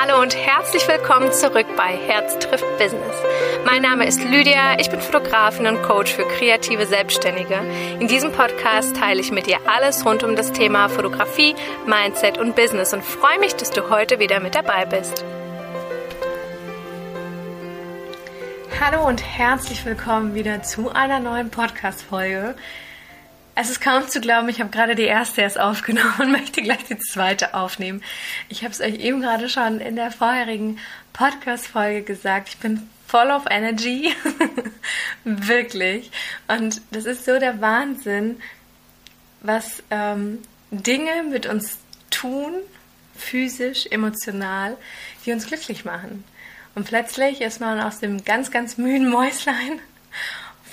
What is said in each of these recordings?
Hallo und herzlich willkommen zurück bei Herz trifft Business. Mein Name ist Lydia, ich bin Fotografin und Coach für kreative Selbstständige. In diesem Podcast teile ich mit dir alles rund um das Thema Fotografie, Mindset und Business und freue mich, dass du heute wieder mit dabei bist. Hallo und herzlich willkommen wieder zu einer neuen Podcast-Folge. Es ist kaum zu glauben, ich habe gerade die erste erst aufgenommen und möchte gleich die zweite aufnehmen. Ich habe es euch eben gerade schon in der vorherigen Podcast-Folge gesagt. Ich bin voll of energy. Wirklich. Und das ist so der Wahnsinn, was ähm, Dinge mit uns tun, physisch, emotional, die uns glücklich machen. Und plötzlich ist man aus dem ganz, ganz müden Mäuslein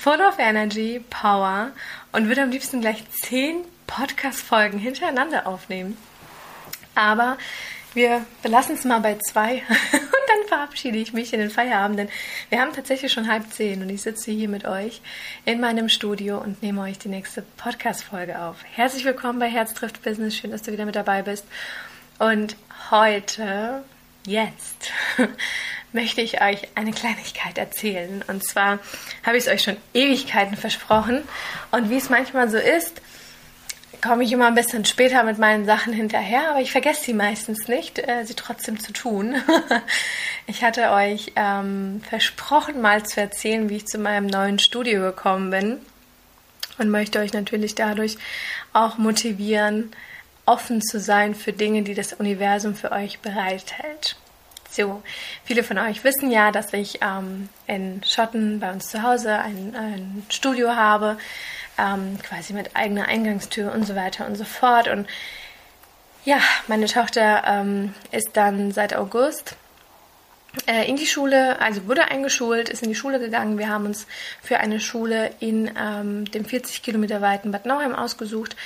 full of energy, power und würde am liebsten gleich zehn Podcast-Folgen hintereinander aufnehmen. Aber wir belassen es mal bei zwei und dann verabschiede ich mich in den Feierabend, denn wir haben tatsächlich schon halb zehn und ich sitze hier mit euch in meinem Studio und nehme euch die nächste Podcast-Folge auf. Herzlich willkommen bei Herz trifft Business. Schön, dass du wieder mit dabei bist. Und heute, jetzt, möchte ich euch eine Kleinigkeit erzählen. Und zwar habe ich es euch schon Ewigkeiten versprochen. Und wie es manchmal so ist, komme ich immer ein bisschen später mit meinen Sachen hinterher, aber ich vergesse sie meistens nicht, äh, sie trotzdem zu tun. ich hatte euch ähm, versprochen, mal zu erzählen, wie ich zu meinem neuen Studio gekommen bin und möchte euch natürlich dadurch auch motivieren, offen zu sein für Dinge, die das Universum für euch bereithält. So, viele von euch wissen ja, dass ich ähm, in Schotten bei uns zu Hause ein, ein Studio habe, ähm, quasi mit eigener Eingangstür und so weiter und so fort. Und ja, meine Tochter ähm, ist dann seit August äh, in die Schule, also wurde eingeschult, ist in die Schule gegangen. Wir haben uns für eine Schule in ähm, dem 40 Kilometer weiten Bad Nauheim ausgesucht.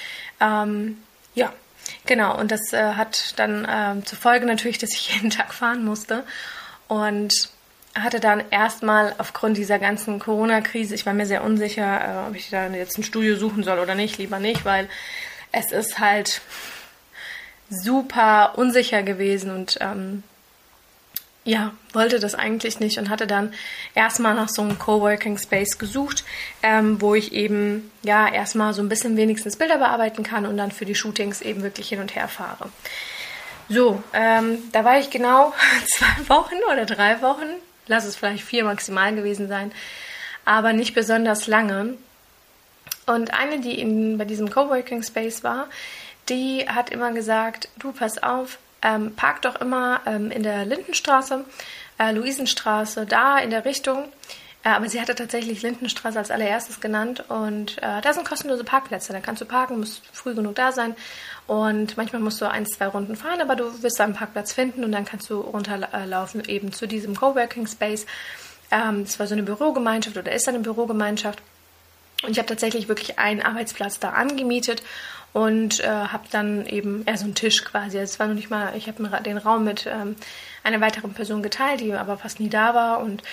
Ähm, ja, Genau, und das äh, hat dann äh, zur Folge natürlich, dass ich jeden Tag fahren musste. Und hatte dann erstmal aufgrund dieser ganzen Corona-Krise, ich war mir sehr unsicher, äh, ob ich da jetzt ein Studio suchen soll oder nicht, lieber nicht, weil es ist halt super unsicher gewesen und ähm, ja, wollte das eigentlich nicht und hatte dann erstmal nach so einem Coworking Space gesucht, ähm, wo ich eben ja erstmal so ein bisschen wenigstens Bilder bearbeiten kann und dann für die Shootings eben wirklich hin und her fahre. So, ähm, da war ich genau zwei Wochen oder drei Wochen, lass es vielleicht vier maximal gewesen sein, aber nicht besonders lange. Und eine, die in, bei diesem Coworking Space war, die hat immer gesagt, du pass auf, ähm, parkt doch immer ähm, in der Lindenstraße, äh, Luisenstraße, da in der Richtung. Äh, aber sie hatte tatsächlich Lindenstraße als allererstes genannt und äh, da sind kostenlose Parkplätze. Da kannst du parken, musst früh genug da sein und manchmal musst du ein, zwei Runden fahren, aber du wirst einen Parkplatz finden und dann kannst du runterlaufen eben zu diesem Coworking Space. Ähm, das war so eine Bürogemeinschaft oder ist eine Bürogemeinschaft. Und ich habe tatsächlich wirklich einen Arbeitsplatz da angemietet und äh, habe dann eben eher so einen Tisch quasi. Also es war noch nicht mal, ich habe den Raum mit ähm, einer weiteren Person geteilt, die aber fast nie da war und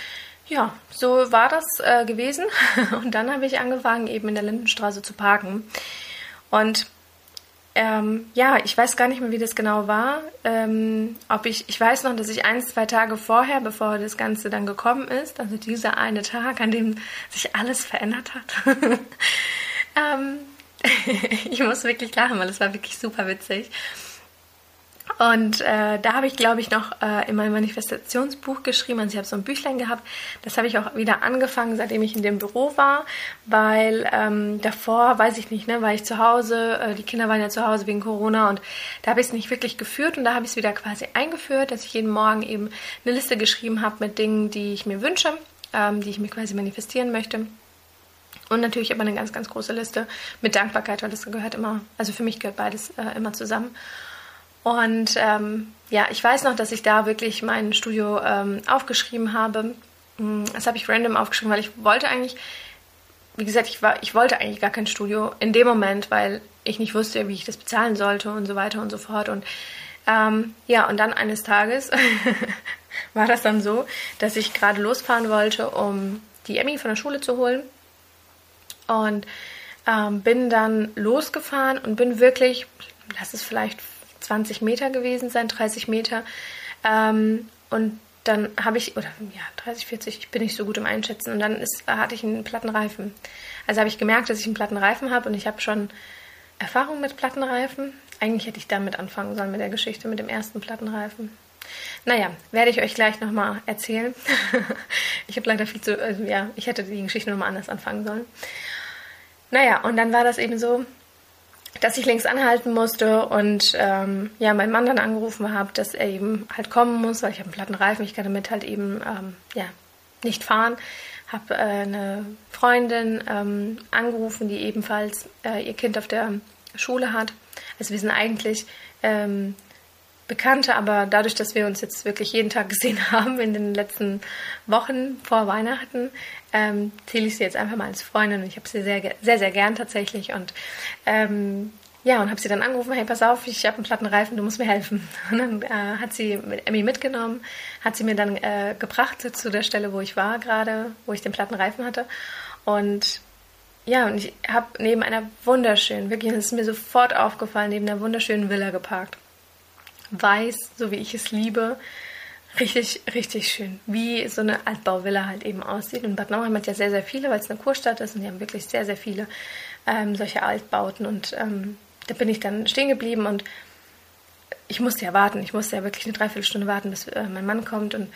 ja, so war das äh, gewesen. Und dann habe ich angefangen, eben in der Lindenstraße zu parken. Und ähm, ja, ich weiß gar nicht mehr, wie das genau war. Ähm, ob ich, ich weiß noch, dass ich ein, zwei Tage vorher, bevor das Ganze dann gekommen ist, also dieser eine Tag, an dem sich alles verändert hat, ähm, ich muss wirklich lachen, weil es war wirklich super witzig. Und äh, da habe ich, glaube ich, noch äh, in meinem Manifestationsbuch geschrieben. Also ich habe so ein Büchlein gehabt. Das habe ich auch wieder angefangen, seitdem ich in dem Büro war, weil ähm, davor, weiß ich nicht, ne, war ich zu Hause. Äh, die Kinder waren ja zu Hause wegen Corona und da habe ich es nicht wirklich geführt und da habe ich es wieder quasi eingeführt, dass ich jeden Morgen eben eine Liste geschrieben habe mit Dingen, die ich mir wünsche, ähm, die ich mir quasi manifestieren möchte. Und natürlich aber eine ganz, ganz große Liste mit Dankbarkeit, weil das gehört immer, also für mich gehört beides äh, immer zusammen. Und ähm, ja, ich weiß noch, dass ich da wirklich mein Studio ähm, aufgeschrieben habe. Hm, das habe ich random aufgeschrieben, weil ich wollte eigentlich, wie gesagt, ich, war, ich wollte eigentlich gar kein Studio in dem Moment, weil ich nicht wusste, wie ich das bezahlen sollte und so weiter und so fort. Und ähm, ja, und dann eines Tages war das dann so, dass ich gerade losfahren wollte, um die Emmy von der Schule zu holen und ähm, bin dann losgefahren und bin wirklich, lass es vielleicht 20 Meter gewesen sein, 30 Meter, Ähm, und dann habe ich, oder ja, 30, 40, ich bin nicht so gut im Einschätzen. Und dann ist, hatte ich einen Plattenreifen. Also habe ich gemerkt, dass ich einen Plattenreifen habe und ich habe schon Erfahrung mit Plattenreifen. Eigentlich hätte ich damit anfangen sollen mit der Geschichte mit dem ersten Plattenreifen. Naja, werde ich euch gleich nochmal erzählen. ich habe leider viel zu, also ja, ich hätte die Geschichte nochmal anders anfangen sollen. Naja, und dann war das eben so, dass ich links anhalten musste und ähm, ja, meinen Mann dann angerufen habe, dass er eben halt kommen muss, weil ich habe einen platten Reifen, ich kann damit halt eben ähm, ja, nicht fahren. Habe äh, eine Freundin ähm, angerufen, die ebenfalls äh, ihr Kind auf der Schule hat. Also wir sind eigentlich ähm, Bekannte, aber dadurch, dass wir uns jetzt wirklich jeden Tag gesehen haben in den letzten Wochen vor Weihnachten, ähm, zähle ich sie jetzt einfach mal als Freundin. Ich habe sie sehr, sehr, sehr gern tatsächlich und ähm, ja, und habe sie dann angerufen, hey, pass auf, ich habe einen platten Reifen, du musst mir helfen. Und dann äh, hat sie Emmy mitgenommen, hat sie mir dann äh, gebracht zu der Stelle, wo ich war gerade, wo ich den platten Reifen hatte. Und ja, und ich habe neben einer wunderschönen, wirklich, das ist mir sofort aufgefallen, neben einer wunderschönen Villa geparkt weiß, so wie ich es liebe. Richtig, richtig schön. Wie so eine Altbauvilla halt eben aussieht. Und Bad Nauheim hat ja sehr, sehr viele, weil es eine Kurstadt ist und die haben wirklich sehr, sehr viele ähm, solche Altbauten. Und ähm, da bin ich dann stehen geblieben und ich musste ja warten. Ich musste ja wirklich eine Dreiviertelstunde warten, bis äh, mein Mann kommt und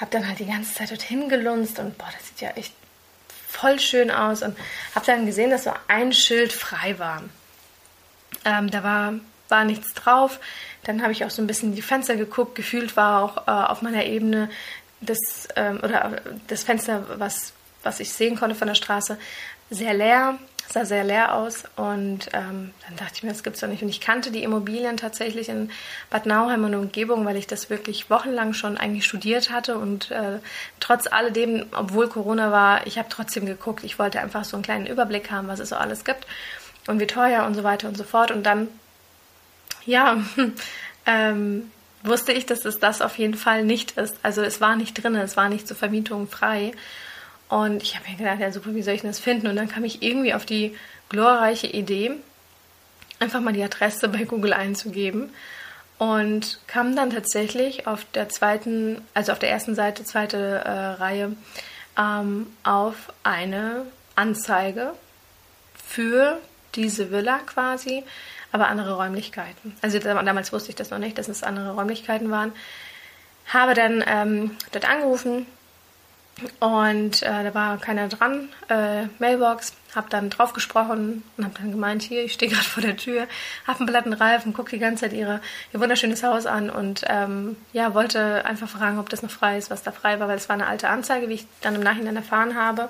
habe dann halt die ganze Zeit dorthin gelunzt und boah, das sieht ja echt voll schön aus und habe dann gesehen, dass so ein Schild frei war. Ähm, da war, war nichts drauf. Dann habe ich auch so ein bisschen in die Fenster geguckt. Gefühlt war auch äh, auf meiner Ebene das, ähm, oder das Fenster, was, was ich sehen konnte von der Straße, sehr leer, sah sehr leer aus. Und ähm, dann dachte ich mir, das gibt es doch nicht. Und ich kannte die Immobilien tatsächlich in Bad Nauheim und Umgebung, weil ich das wirklich wochenlang schon eigentlich studiert hatte. Und äh, trotz alledem, obwohl Corona war, ich habe trotzdem geguckt. Ich wollte einfach so einen kleinen Überblick haben, was es so alles gibt und wie teuer und so weiter und so fort. Und dann ja, ähm, wusste ich, dass es das auf jeden Fall nicht ist. Also es war nicht drin, es war nicht zur Vermietung frei. Und ich habe mir gedacht, ja super, wie soll ich das finden? Und dann kam ich irgendwie auf die glorreiche Idee, einfach mal die Adresse bei Google einzugeben und kam dann tatsächlich auf der zweiten, also auf der ersten Seite, zweite äh, Reihe, ähm, auf eine Anzeige für diese Villa quasi aber andere Räumlichkeiten. Also damals wusste ich das noch nicht, dass es andere Räumlichkeiten waren. Habe dann ähm, dort angerufen und äh, da war keiner dran, äh, Mailbox, habe dann drauf gesprochen und habe dann gemeint, hier, ich stehe gerade vor der Tür, habe einen platten Reifen, gucke die ganze Zeit ihre, ihr wunderschönes Haus an und ähm, ja, wollte einfach fragen, ob das noch frei ist, was da frei war, weil es war eine alte Anzeige, wie ich dann im Nachhinein erfahren habe.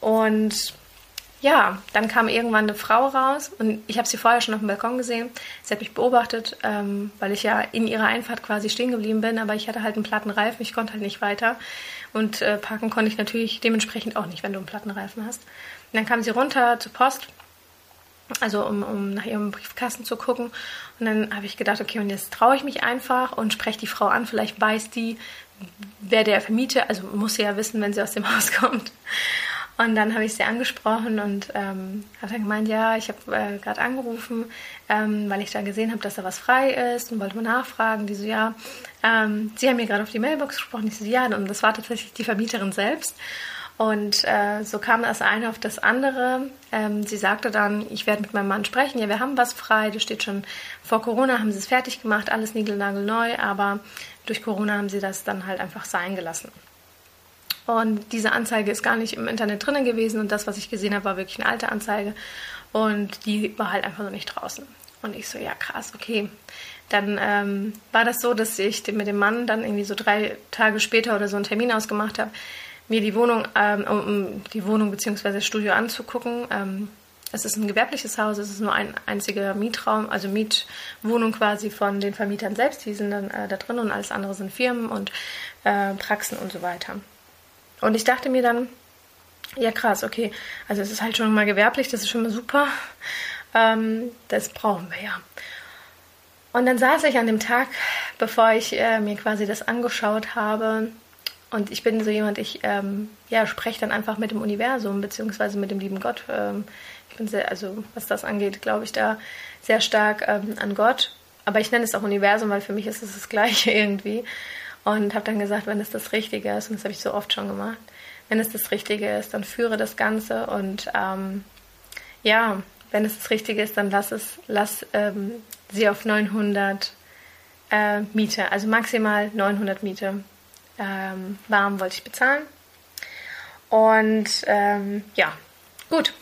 Und ja, dann kam irgendwann eine Frau raus und ich habe sie vorher schon auf dem Balkon gesehen. Sie hat mich beobachtet, ähm, weil ich ja in ihrer Einfahrt quasi stehen geblieben bin, aber ich hatte halt einen platten Reifen, ich konnte halt nicht weiter. Und äh, parken konnte ich natürlich dementsprechend auch nicht, wenn du einen platten Reifen hast. Und dann kam sie runter zur Post, also um, um nach ihrem Briefkasten zu gucken. Und dann habe ich gedacht, okay, und jetzt traue ich mich einfach und spreche die Frau an. Vielleicht weiß die, wer der Vermieter, also muss sie ja wissen, wenn sie aus dem Haus kommt. Und dann habe ich sie angesprochen und ähm, hat dann gemeint, ja, ich habe äh, gerade angerufen, ähm, weil ich da gesehen habe, dass da was frei ist und wollte mal nachfragen. Die so, ja, ähm, sie haben mir gerade auf die Mailbox gesprochen. Ich so, ja, und das war tatsächlich die Vermieterin selbst. Und äh, so kam das eine auf das andere. Ähm, sie sagte dann, ich werde mit meinem Mann sprechen. Ja, wir haben was frei. Das steht schon vor Corona, haben sie es fertig gemacht, alles niegelnagelneu. Aber durch Corona haben sie das dann halt einfach sein gelassen. Und diese Anzeige ist gar nicht im Internet drinnen gewesen und das, was ich gesehen habe, war wirklich eine alte Anzeige und die war halt einfach so nicht draußen. Und ich so, ja krass, okay. Dann ähm, war das so, dass ich mit dem Mann dann irgendwie so drei Tage später oder so einen Termin ausgemacht habe, mir die Wohnung, ähm, um die Wohnung bzw. Studio anzugucken. Ähm, es ist ein gewerbliches Haus, es ist nur ein einziger Mietraum, also Mietwohnung quasi von den Vermietern selbst. Die sind dann äh, da drin und alles andere sind Firmen und äh, Praxen und so weiter. Und ich dachte mir dann, ja krass, okay, also es ist halt schon mal gewerblich, das ist schon mal super. Ähm, das brauchen wir ja. Und dann saß ich an dem Tag, bevor ich äh, mir quasi das angeschaut habe. Und ich bin so jemand, ich ähm, ja, spreche dann einfach mit dem Universum, beziehungsweise mit dem lieben Gott. Ähm, ich bin sehr, also was das angeht, glaube ich da sehr stark ähm, an Gott. aber ich nenne es auch Universum, weil für mich ist es das Gleiche irgendwie. Und habe dann gesagt, wenn es das Richtige ist, und das habe ich so oft schon gemacht, wenn es das Richtige ist, dann führe das Ganze und ähm, ja, wenn es das Richtige ist, dann lass es, lass ähm, sie auf 900 äh, Miete, also maximal 900 Miete ähm, warm wollte ich bezahlen. Und ähm, ja, gut,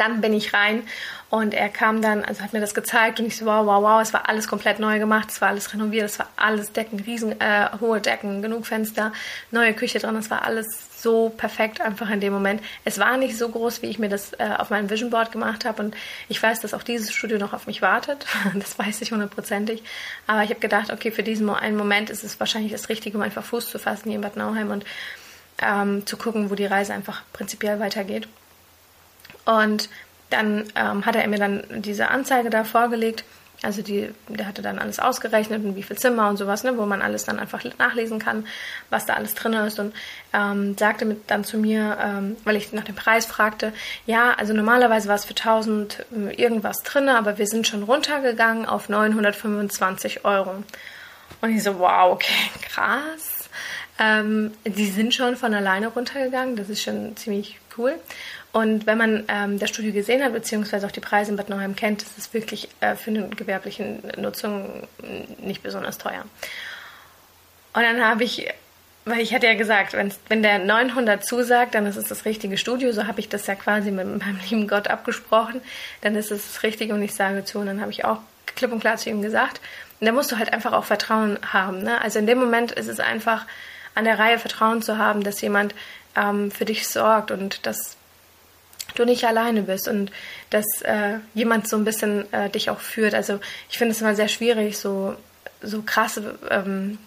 dann bin ich rein und er kam dann, also hat mir das gezeigt und ich so, wow, wow, wow, es war alles komplett neu gemacht, es war alles renoviert, es war alles Decken, riesen äh, hohe Decken, genug Fenster, neue Küche drin, es war alles so perfekt einfach in dem Moment. Es war nicht so groß, wie ich mir das äh, auf meinem Vision Board gemacht habe und ich weiß, dass auch dieses Studio noch auf mich wartet, das weiß ich hundertprozentig, aber ich habe gedacht, okay, für diesen einen Moment ist es wahrscheinlich das Richtige, um einfach Fuß zu fassen hier in Bad Nauheim und ähm, zu gucken, wo die Reise einfach prinzipiell weitergeht. Und dann ähm, hat er mir dann diese Anzeige da vorgelegt. Also die, der hatte dann alles ausgerechnet und wie viel Zimmer und sowas, ne, wo man alles dann einfach nachlesen kann, was da alles drin ist. Und ähm, sagte mit, dann zu mir, ähm, weil ich nach dem Preis fragte, ja, also normalerweise war es für 1000 äh, irgendwas drin, aber wir sind schon runtergegangen auf 925 Euro. Und ich so, wow, okay, krass. Ähm, die sind schon von alleine runtergegangen, das ist schon ziemlich cool. Und wenn man ähm, das Studio gesehen hat, beziehungsweise auch die Preise in Bad Nauheim kennt, ist es wirklich äh, für eine gewerbliche Nutzung nicht besonders teuer. Und dann habe ich, weil ich hatte ja gesagt, wenn der 900 zusagt, dann ist es das richtige Studio. So habe ich das ja quasi mit meinem lieben Gott abgesprochen. Dann ist es das Richtige und ich sage zu. Und dann habe ich auch klipp und klar zu ihm gesagt. Und da musst du halt einfach auch Vertrauen haben. Ne? Also in dem Moment ist es einfach an der Reihe Vertrauen zu haben, dass jemand ähm, für dich sorgt und dass du nicht alleine bist und dass äh, jemand so ein bisschen äh, dich auch führt. Also ich finde es immer sehr schwierig, so, so krasse ähm,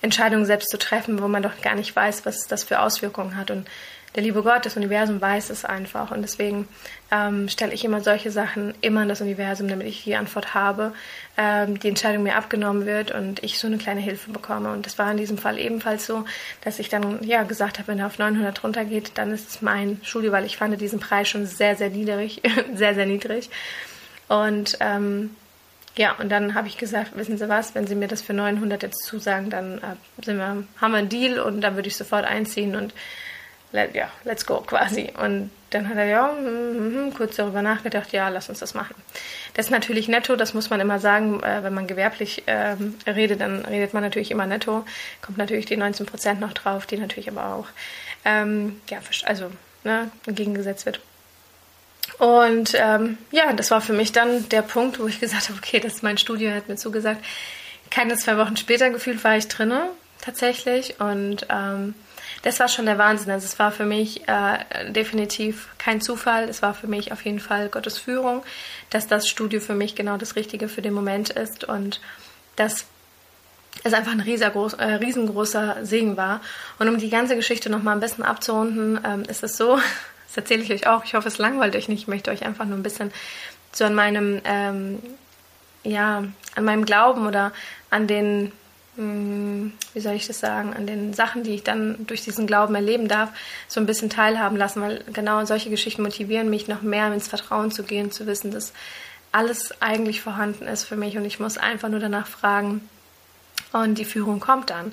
Entscheidungen selbst zu treffen, wo man doch gar nicht weiß, was das für Auswirkungen hat. Und der liebe Gott, das Universum weiß es einfach. Und deswegen ähm, stelle ich immer solche Sachen immer in das Universum, damit ich die Antwort habe, ähm, die Entscheidung mir abgenommen wird und ich so eine kleine Hilfe bekomme. Und das war in diesem Fall ebenfalls so, dass ich dann ja gesagt habe, wenn er auf 900 runtergeht, dann ist es mein Studio, weil ich fand diesen Preis schon sehr, sehr niedrig, sehr, sehr niedrig. Und ähm, ja, und dann habe ich gesagt, wissen Sie was, wenn Sie mir das für 900 jetzt zusagen, dann äh, wir, haben wir einen Deal und dann würde ich sofort einziehen und let, ja, let's go quasi. Und dann hat er ja mm, mm, kurz darüber nachgedacht, ja, lass uns das machen. Das ist natürlich netto, das muss man immer sagen. Äh, wenn man gewerblich äh, redet, dann redet man natürlich immer netto. Kommt natürlich die 19 Prozent noch drauf, die natürlich aber auch ähm, ja, also ne, entgegengesetzt wird. Und ähm, ja, das war für mich dann der Punkt, wo ich gesagt habe, okay, das ist mein Studio, hat mir zugesagt. Keine zwei Wochen später gefühlt war ich drinne tatsächlich und ähm, das war schon der Wahnsinn. Also es war für mich äh, definitiv kein Zufall. Es war für mich auf jeden Fall Gottes Führung, dass das Studio für mich genau das Richtige für den Moment ist und dass es einfach ein äh, riesengroßer Segen war. Und um die ganze Geschichte nochmal ein bisschen abzurunden, ähm, ist es so, das erzähle ich euch auch, ich hoffe, es langweilt euch nicht, ich möchte euch einfach nur ein bisschen so an meinem, ähm, ja, an meinem Glauben oder an den wie soll ich das sagen, an den Sachen, die ich dann durch diesen Glauben erleben darf, so ein bisschen teilhaben lassen, weil genau solche Geschichten motivieren mich, noch mehr ins Vertrauen zu gehen, zu wissen, dass alles eigentlich vorhanden ist für mich und ich muss einfach nur danach fragen und die Führung kommt dann.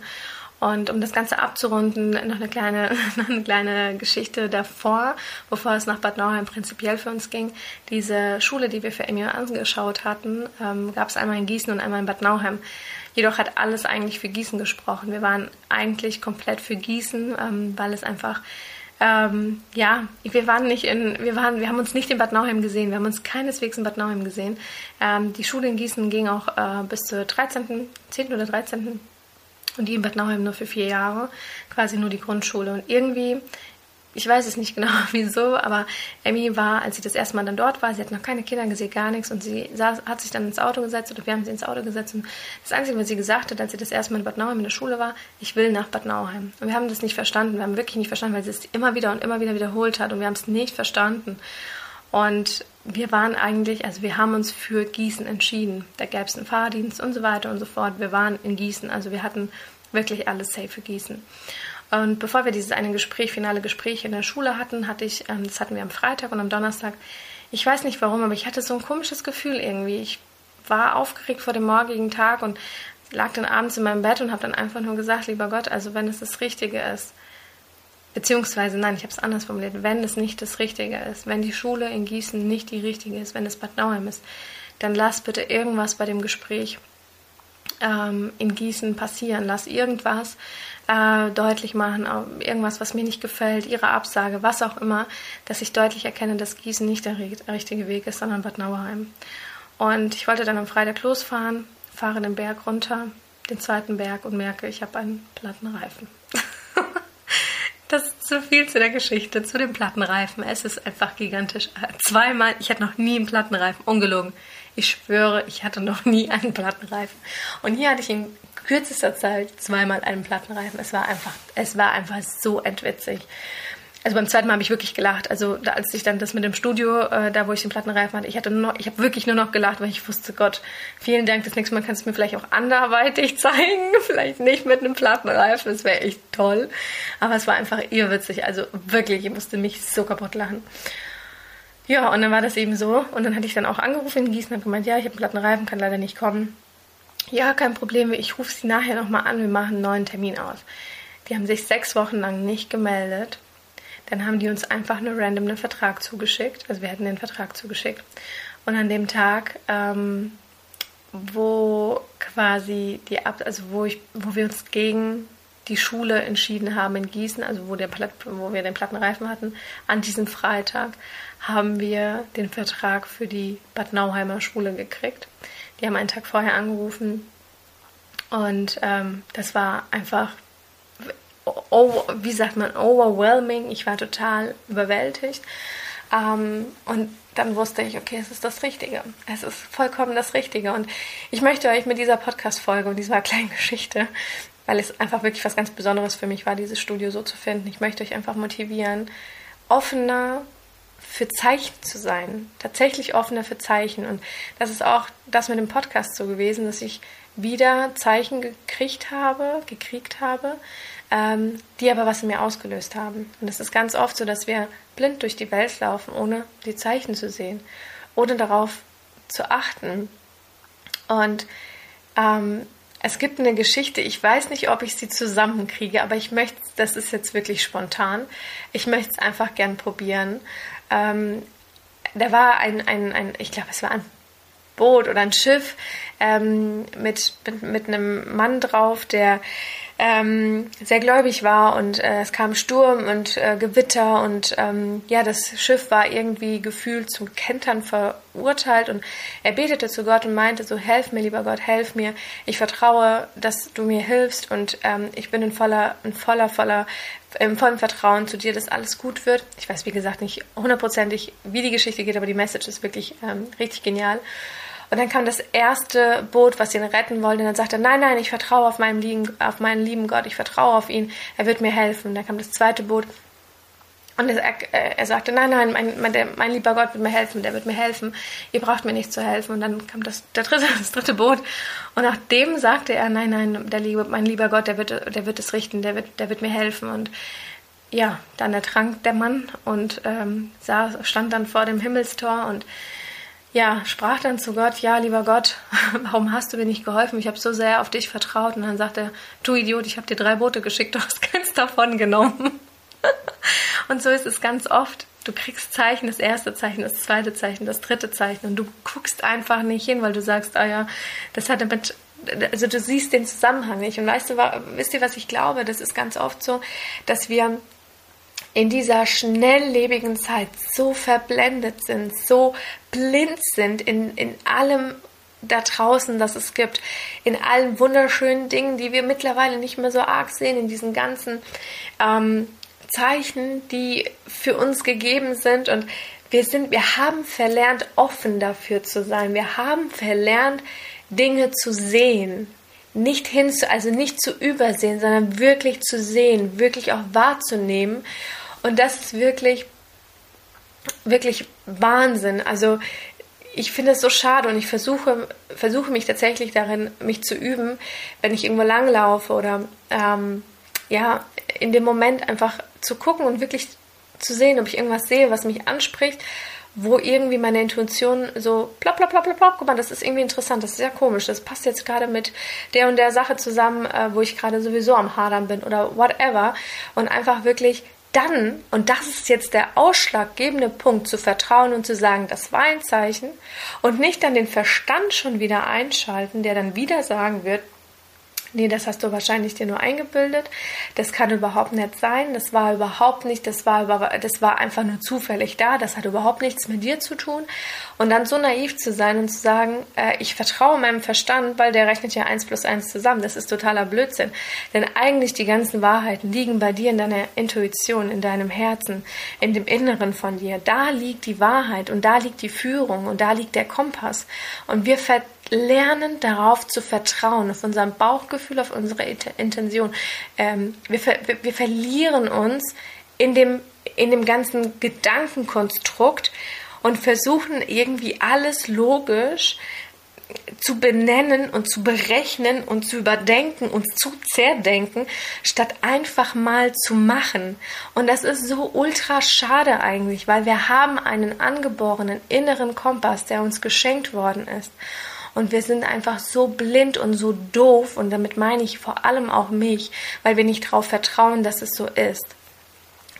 Und um das Ganze abzurunden, noch eine kleine, noch eine kleine Geschichte davor, bevor es nach Bad Nauheim prinzipiell für uns ging. Diese Schule, die wir für Emil angeschaut hatten, ähm, gab es einmal in Gießen und einmal in Bad Nauheim. Jedoch hat alles eigentlich für Gießen gesprochen. Wir waren eigentlich komplett für Gießen, ähm, weil es einfach ähm, ja, wir waren nicht in, wir waren, wir haben uns nicht in Bad Nauheim gesehen, wir haben uns keineswegs in Bad Nauheim gesehen. Ähm, die Schule in Gießen ging auch äh, bis zur 13., 10. oder 13. und die in Bad Nauheim nur für vier Jahre, quasi nur die Grundschule. Und irgendwie ich weiß es nicht genau wieso, aber Emmy war, als sie das erste Mal dann dort war, sie hat noch keine Kinder gesehen, gar nichts und sie saß, hat sich dann ins Auto gesetzt oder wir haben sie ins Auto gesetzt und das Einzige, was sie gesagt hat, als sie das erste Mal in Bad Nauheim in der Schule war, ich will nach Bad Nauheim. Und wir haben das nicht verstanden, wir haben wirklich nicht verstanden, weil sie es immer wieder und immer wieder wiederholt hat und wir haben es nicht verstanden. Und wir waren eigentlich, also wir haben uns für Gießen entschieden. Da gäbe es einen Fahrdienst und so weiter und so fort. Wir waren in Gießen, also wir hatten wirklich alles safe für Gießen. Und bevor wir dieses eine Gespräch, finale Gespräch in der Schule hatten, hatte ich, ähm, das hatten wir am Freitag und am Donnerstag, ich weiß nicht warum, aber ich hatte so ein komisches Gefühl irgendwie. Ich war aufgeregt vor dem morgigen Tag und lag dann abends in meinem Bett und habe dann einfach nur gesagt, lieber Gott, also wenn es das Richtige ist, beziehungsweise nein, ich habe es anders formuliert, wenn es nicht das Richtige ist, wenn die Schule in Gießen nicht die richtige ist, wenn es Bad Nauheim ist, dann lass bitte irgendwas bei dem Gespräch ähm, in Gießen passieren. Lass irgendwas äh, deutlich machen, irgendwas, was mir nicht gefällt, ihre Absage, was auch immer, dass ich deutlich erkenne, dass Gießen nicht der richtige Weg ist, sondern Bad Nauheim. Und ich wollte dann am Freitag losfahren, fahre den Berg runter, den zweiten Berg und merke, ich habe einen platten Reifen. Das ist zu viel zu der Geschichte, zu dem Plattenreifen. Es ist einfach gigantisch. Zweimal, ich hatte noch nie einen Plattenreifen, ungelogen. Ich schwöre, ich hatte noch nie einen Plattenreifen. Und hier hatte ich in kürzester Zeit zweimal einen Plattenreifen. Es war einfach, es war einfach so entwitzig. Also beim zweiten Mal habe ich wirklich gelacht. Also da, als ich dann das mit dem Studio, äh, da wo ich den Plattenreifen hatte, ich hatte nur noch, ich habe wirklich nur noch gelacht, weil ich wusste, Gott, vielen Dank. Das nächste Mal kannst du mir vielleicht auch anderweitig zeigen, vielleicht nicht mit einem Plattenreifen. Das wäre echt toll. Aber es war einfach irrwitzig. Also wirklich, ich musste mich so kaputt lachen. Ja, und dann war das eben so. Und dann hatte ich dann auch angerufen in Gießen und gemeint, ja, ich habe einen Plattenreifen, kann leider nicht kommen. Ja, kein Problem, ich rufe sie nachher nochmal an, wir machen einen neuen Termin aus. Die haben sich sechs Wochen lang nicht gemeldet dann haben die uns einfach nur random einen Vertrag zugeschickt. Also wir hätten den Vertrag zugeschickt. Und an dem Tag, ähm, wo quasi die Ab also wo ich, wo wir uns gegen die Schule entschieden haben in Gießen, also wo, der Platt, wo wir den Plattenreifen hatten, an diesem Freitag haben wir den Vertrag für die Bad Nauheimer Schule gekriegt. Die haben einen Tag vorher angerufen und ähm, das war einfach over, wie sagt man, overwhelming. Ich war total überwältigt. Ähm, und dann wusste ich, okay, es ist das Richtige. Es ist vollkommen das Richtige. Und ich möchte euch mit dieser Podcast-Folge und dieser kleinen Geschichte, weil es einfach wirklich was ganz Besonderes für mich war, dieses Studio so zu finden, ich möchte euch einfach motivieren, offener für Zeichen zu sein, tatsächlich offener für Zeichen. Und das ist auch das mit dem Podcast so gewesen, dass ich wieder Zeichen gekriegt habe, gekriegt habe, ähm, die aber was in mir ausgelöst haben. Und es ist ganz oft so, dass wir blind durch die Welt laufen, ohne die Zeichen zu sehen, ohne darauf zu achten. Und ähm, es gibt eine Geschichte, ich weiß nicht, ob ich sie zusammenkriege, aber ich möchte, das ist jetzt wirklich spontan, ich möchte es einfach gern probieren. Ähm, da war ein, ein, ein ich glaube, es war ein Boot oder ein Schiff ähm, mit, mit, mit einem Mann drauf, der ähm, sehr gläubig war und äh, es kam Sturm und äh, Gewitter und ähm, ja, das Schiff war irgendwie gefühlt zum Kentern verurteilt und er betete zu Gott und meinte so, helf mir, lieber Gott, helf mir, ich vertraue, dass du mir hilfst und ähm, ich bin in voller, in voller, voller, im vollen Vertrauen zu dir, dass alles gut wird. Ich weiß, wie gesagt, nicht hundertprozentig, wie die Geschichte geht, aber die Message ist wirklich ähm, richtig genial. Und dann kam das erste Boot, was ihn retten wollte. Und dann sagte er, nein, nein, ich vertraue auf meinen, lieben, auf meinen lieben Gott, ich vertraue auf ihn, er wird mir helfen. Und dann kam das zweite Boot. Und er, er sagte, nein, nein, mein, mein, der, mein, lieber Gott wird mir helfen, der wird mir helfen, ihr braucht mir nicht zu helfen. Und dann kam das, der dritte, das dritte Boot. Und nachdem sagte er, nein, nein, der liebe, mein lieber Gott, der wird, der wird es richten, der wird, der wird mir helfen. Und ja, dann ertrank der Mann und ähm, sah, stand dann vor dem Himmelstor und ja, sprach dann zu Gott, ja, lieber Gott, warum hast du mir nicht geholfen? Ich habe so sehr auf dich vertraut. Und dann sagte er, du Idiot, ich habe dir drei Boote geschickt, du hast keins davon genommen. und so ist es ganz oft. Du kriegst Zeichen, das erste Zeichen, das zweite Zeichen, das dritte Zeichen und du guckst einfach nicht hin, weil du sagst, ah ja, das hat damit also du siehst den Zusammenhang nicht. Und weißt du, wisst ihr, was ich glaube? Das ist ganz oft so, dass wir in dieser schnelllebigen Zeit so verblendet sind, so blind sind in, in allem da draußen, das es gibt, in allen wunderschönen Dingen, die wir mittlerweile nicht mehr so arg sehen, in diesen ganzen ähm, Zeichen, die für uns gegeben sind und wir sind, wir haben verlernt, offen dafür zu sein. Wir haben verlernt, Dinge zu sehen. Nicht hin, also nicht zu übersehen, sondern wirklich zu sehen, wirklich auch wahrzunehmen und das ist wirklich, wirklich Wahnsinn. Also ich finde es so schade und ich versuche, versuche mich tatsächlich darin, mich zu üben, wenn ich irgendwo langlaufe oder ähm, ja, in dem Moment einfach zu gucken und wirklich zu sehen, ob ich irgendwas sehe, was mich anspricht wo irgendwie meine Intuition so plopp, plopp, plopp, plopp, plopp, guck mal, das ist irgendwie interessant, das ist sehr komisch, das passt jetzt gerade mit der und der Sache zusammen, äh, wo ich gerade sowieso am Hadern bin oder whatever und einfach wirklich dann, und das ist jetzt der ausschlaggebende Punkt, zu vertrauen und zu sagen, das war ein Zeichen und nicht dann den Verstand schon wieder einschalten, der dann wieder sagen wird, nee, das hast du wahrscheinlich dir nur eingebildet, das kann überhaupt nicht sein, das war überhaupt nicht, das war, das war einfach nur zufällig da, das hat überhaupt nichts mit dir zu tun. Und dann so naiv zu sein und zu sagen, äh, ich vertraue meinem Verstand, weil der rechnet ja eins plus eins zusammen, das ist totaler Blödsinn. Denn eigentlich die ganzen Wahrheiten liegen bei dir in deiner Intuition, in deinem Herzen, in dem Inneren von dir. Da liegt die Wahrheit und da liegt die Führung und da liegt der Kompass. Und wir ver lernen darauf zu vertrauen, auf unser Bauchgefühl, auf unsere Intention. Ähm, wir, ver wir verlieren uns in dem, in dem ganzen Gedankenkonstrukt und versuchen irgendwie alles logisch zu benennen und zu berechnen und zu überdenken und zu zerdenken, statt einfach mal zu machen. Und das ist so ultra schade eigentlich, weil wir haben einen angeborenen inneren Kompass, der uns geschenkt worden ist. Und wir sind einfach so blind und so doof, und damit meine ich vor allem auch mich, weil wir nicht darauf vertrauen, dass es so ist.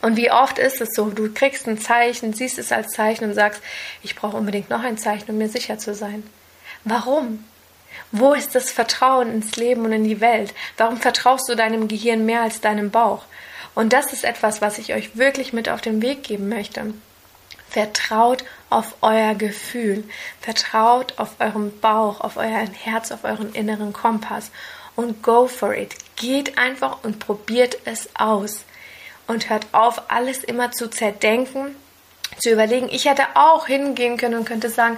Und wie oft ist es so, du kriegst ein Zeichen, siehst es als Zeichen und sagst, ich brauche unbedingt noch ein Zeichen, um mir sicher zu sein. Warum? Wo ist das Vertrauen ins Leben und in die Welt? Warum vertraust du deinem Gehirn mehr als deinem Bauch? Und das ist etwas, was ich euch wirklich mit auf den Weg geben möchte. Vertraut auf euer Gefühl, vertraut auf euren Bauch, auf euer Herz, auf euren inneren Kompass und go for it. Geht einfach und probiert es aus und hört auf, alles immer zu zerdenken, zu überlegen. Ich hätte auch hingehen können und könnte sagen,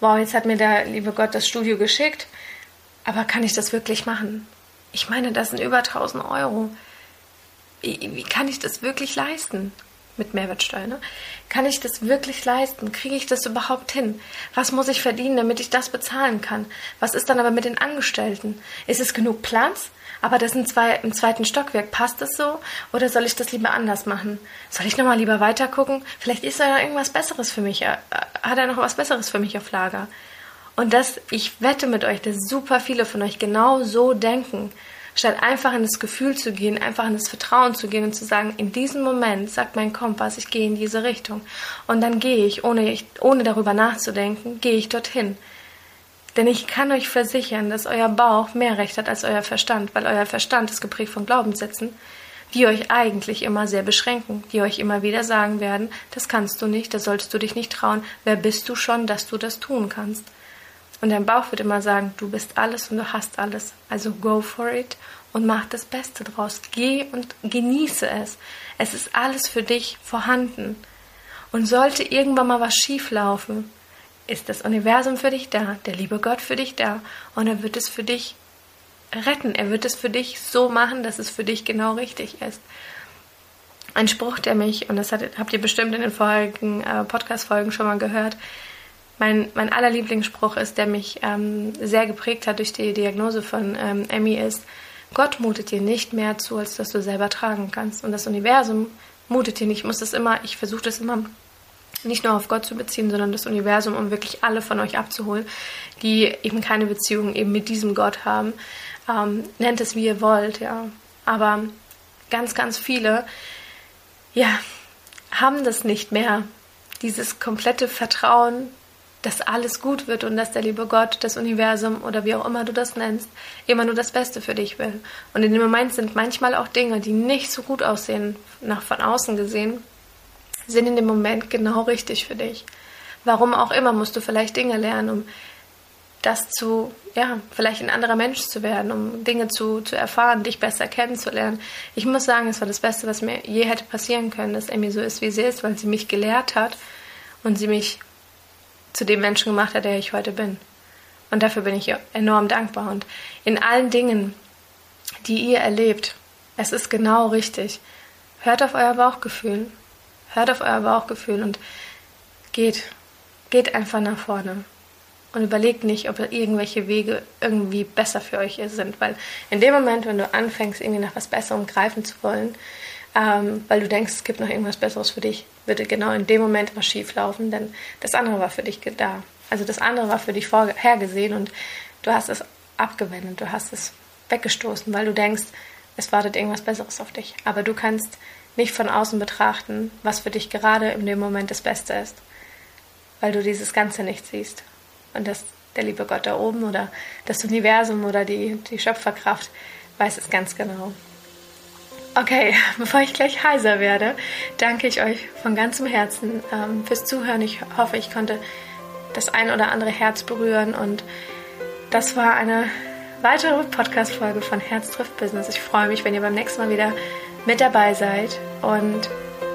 wow, jetzt hat mir der liebe Gott das Studio geschickt, aber kann ich das wirklich machen? Ich meine, das sind über 1000 Euro. Wie kann ich das wirklich leisten? Mit Mehrwertsteuer, ne? Kann ich das wirklich leisten? Kriege ich das überhaupt hin? Was muss ich verdienen, damit ich das bezahlen kann? Was ist dann aber mit den Angestellten? Ist es genug Platz? Aber das sind zwei im zweiten Stockwerk. Passt das so? Oder soll ich das lieber anders machen? Soll ich nochmal lieber weiter gucken? Vielleicht ist da ja irgendwas Besseres für mich. Äh, hat er noch was Besseres für mich auf Lager? Und das, ich wette mit euch, dass super viele von euch genau so denken statt einfach in das Gefühl zu gehen, einfach in das Vertrauen zu gehen und zu sagen, in diesem Moment sagt mein Kompass, ich gehe in diese Richtung. Und dann gehe ich, ohne, ohne darüber nachzudenken, gehe ich dorthin. Denn ich kann euch versichern, dass euer Bauch mehr Recht hat als euer Verstand, weil euer Verstand ist geprägt von Glaubenssätzen, die euch eigentlich immer sehr beschränken, die euch immer wieder sagen werden, das kannst du nicht, das solltest du dich nicht trauen, wer bist du schon, dass du das tun kannst. Und dein Bauch wird immer sagen, du bist alles und du hast alles. Also go for it und mach das Beste draus. Geh und genieße es. Es ist alles für dich vorhanden. Und sollte irgendwann mal was schief laufen, ist das Universum für dich da, der liebe Gott für dich da und er wird es für dich retten. Er wird es für dich so machen, dass es für dich genau richtig ist. Ein Spruch, der mich, und das habt ihr bestimmt in den vorigen äh, Podcast-Folgen schon mal gehört, mein, mein aller Lieblingsspruch ist, der mich ähm, sehr geprägt hat durch die Diagnose von ähm, Emmy, ist, Gott mutet dir nicht mehr zu, als dass du selber tragen kannst. Und das Universum mutet dir nicht. Ich muss das immer, ich versuche das immer nicht nur auf Gott zu beziehen, sondern das Universum, um wirklich alle von euch abzuholen, die eben keine Beziehung eben mit diesem Gott haben. Ähm, nennt es wie ihr wollt, ja. Aber ganz, ganz viele, ja, haben das nicht mehr. Dieses komplette Vertrauen dass alles gut wird und dass der liebe Gott, das Universum oder wie auch immer du das nennst, immer nur das Beste für dich will. Und in dem Moment sind manchmal auch Dinge, die nicht so gut aussehen, nach von außen gesehen, sind in dem Moment genau richtig für dich. Warum auch immer musst du vielleicht Dinge lernen, um das zu, ja, vielleicht ein anderer Mensch zu werden, um Dinge zu, zu erfahren, dich besser kennenzulernen. Ich muss sagen, es war das Beste, was mir je hätte passieren können, dass Emmy so ist, wie sie ist, weil sie mich gelehrt hat und sie mich zu dem Menschen gemacht hat, der ich heute bin. Und dafür bin ich enorm dankbar. Und in allen Dingen, die ihr erlebt, es ist genau richtig. Hört auf euer Bauchgefühl. Hört auf euer Bauchgefühl und geht. Geht einfach nach vorne. Und überlegt nicht, ob irgendwelche Wege irgendwie besser für euch sind. Weil in dem Moment, wenn du anfängst, irgendwie nach was Besserem greifen zu wollen, ähm, weil du denkst, es gibt noch irgendwas Besseres für dich, würde genau in dem Moment was schief laufen, denn das andere war für dich da. Also das andere war für dich vorhergesehen und du hast es abgewendet, du hast es weggestoßen, weil du denkst, es wartet irgendwas Besseres auf dich. Aber du kannst nicht von außen betrachten, was für dich gerade in dem Moment das Beste ist, weil du dieses Ganze nicht siehst. Und dass der liebe Gott da oben oder das Universum oder die, die Schöpferkraft weiß es ganz genau. Okay, bevor ich gleich heiser werde, danke ich euch von ganzem Herzen ähm, fürs Zuhören. Ich hoffe, ich konnte das ein oder andere Herz berühren und das war eine weitere Podcast-Folge von Herz trifft Business. Ich freue mich, wenn ihr beim nächsten Mal wieder mit dabei seid und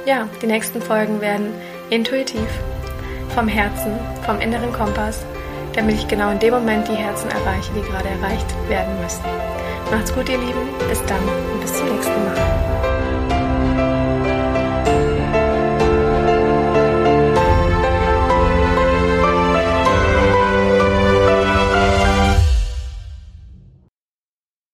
ja, die nächsten Folgen werden intuitiv vom Herzen, vom inneren Kompass, damit ich genau in dem Moment die Herzen erreiche, die gerade erreicht werden müssen. Macht's gut, ihr Lieben. Bis dann und bis zum nächsten Mal.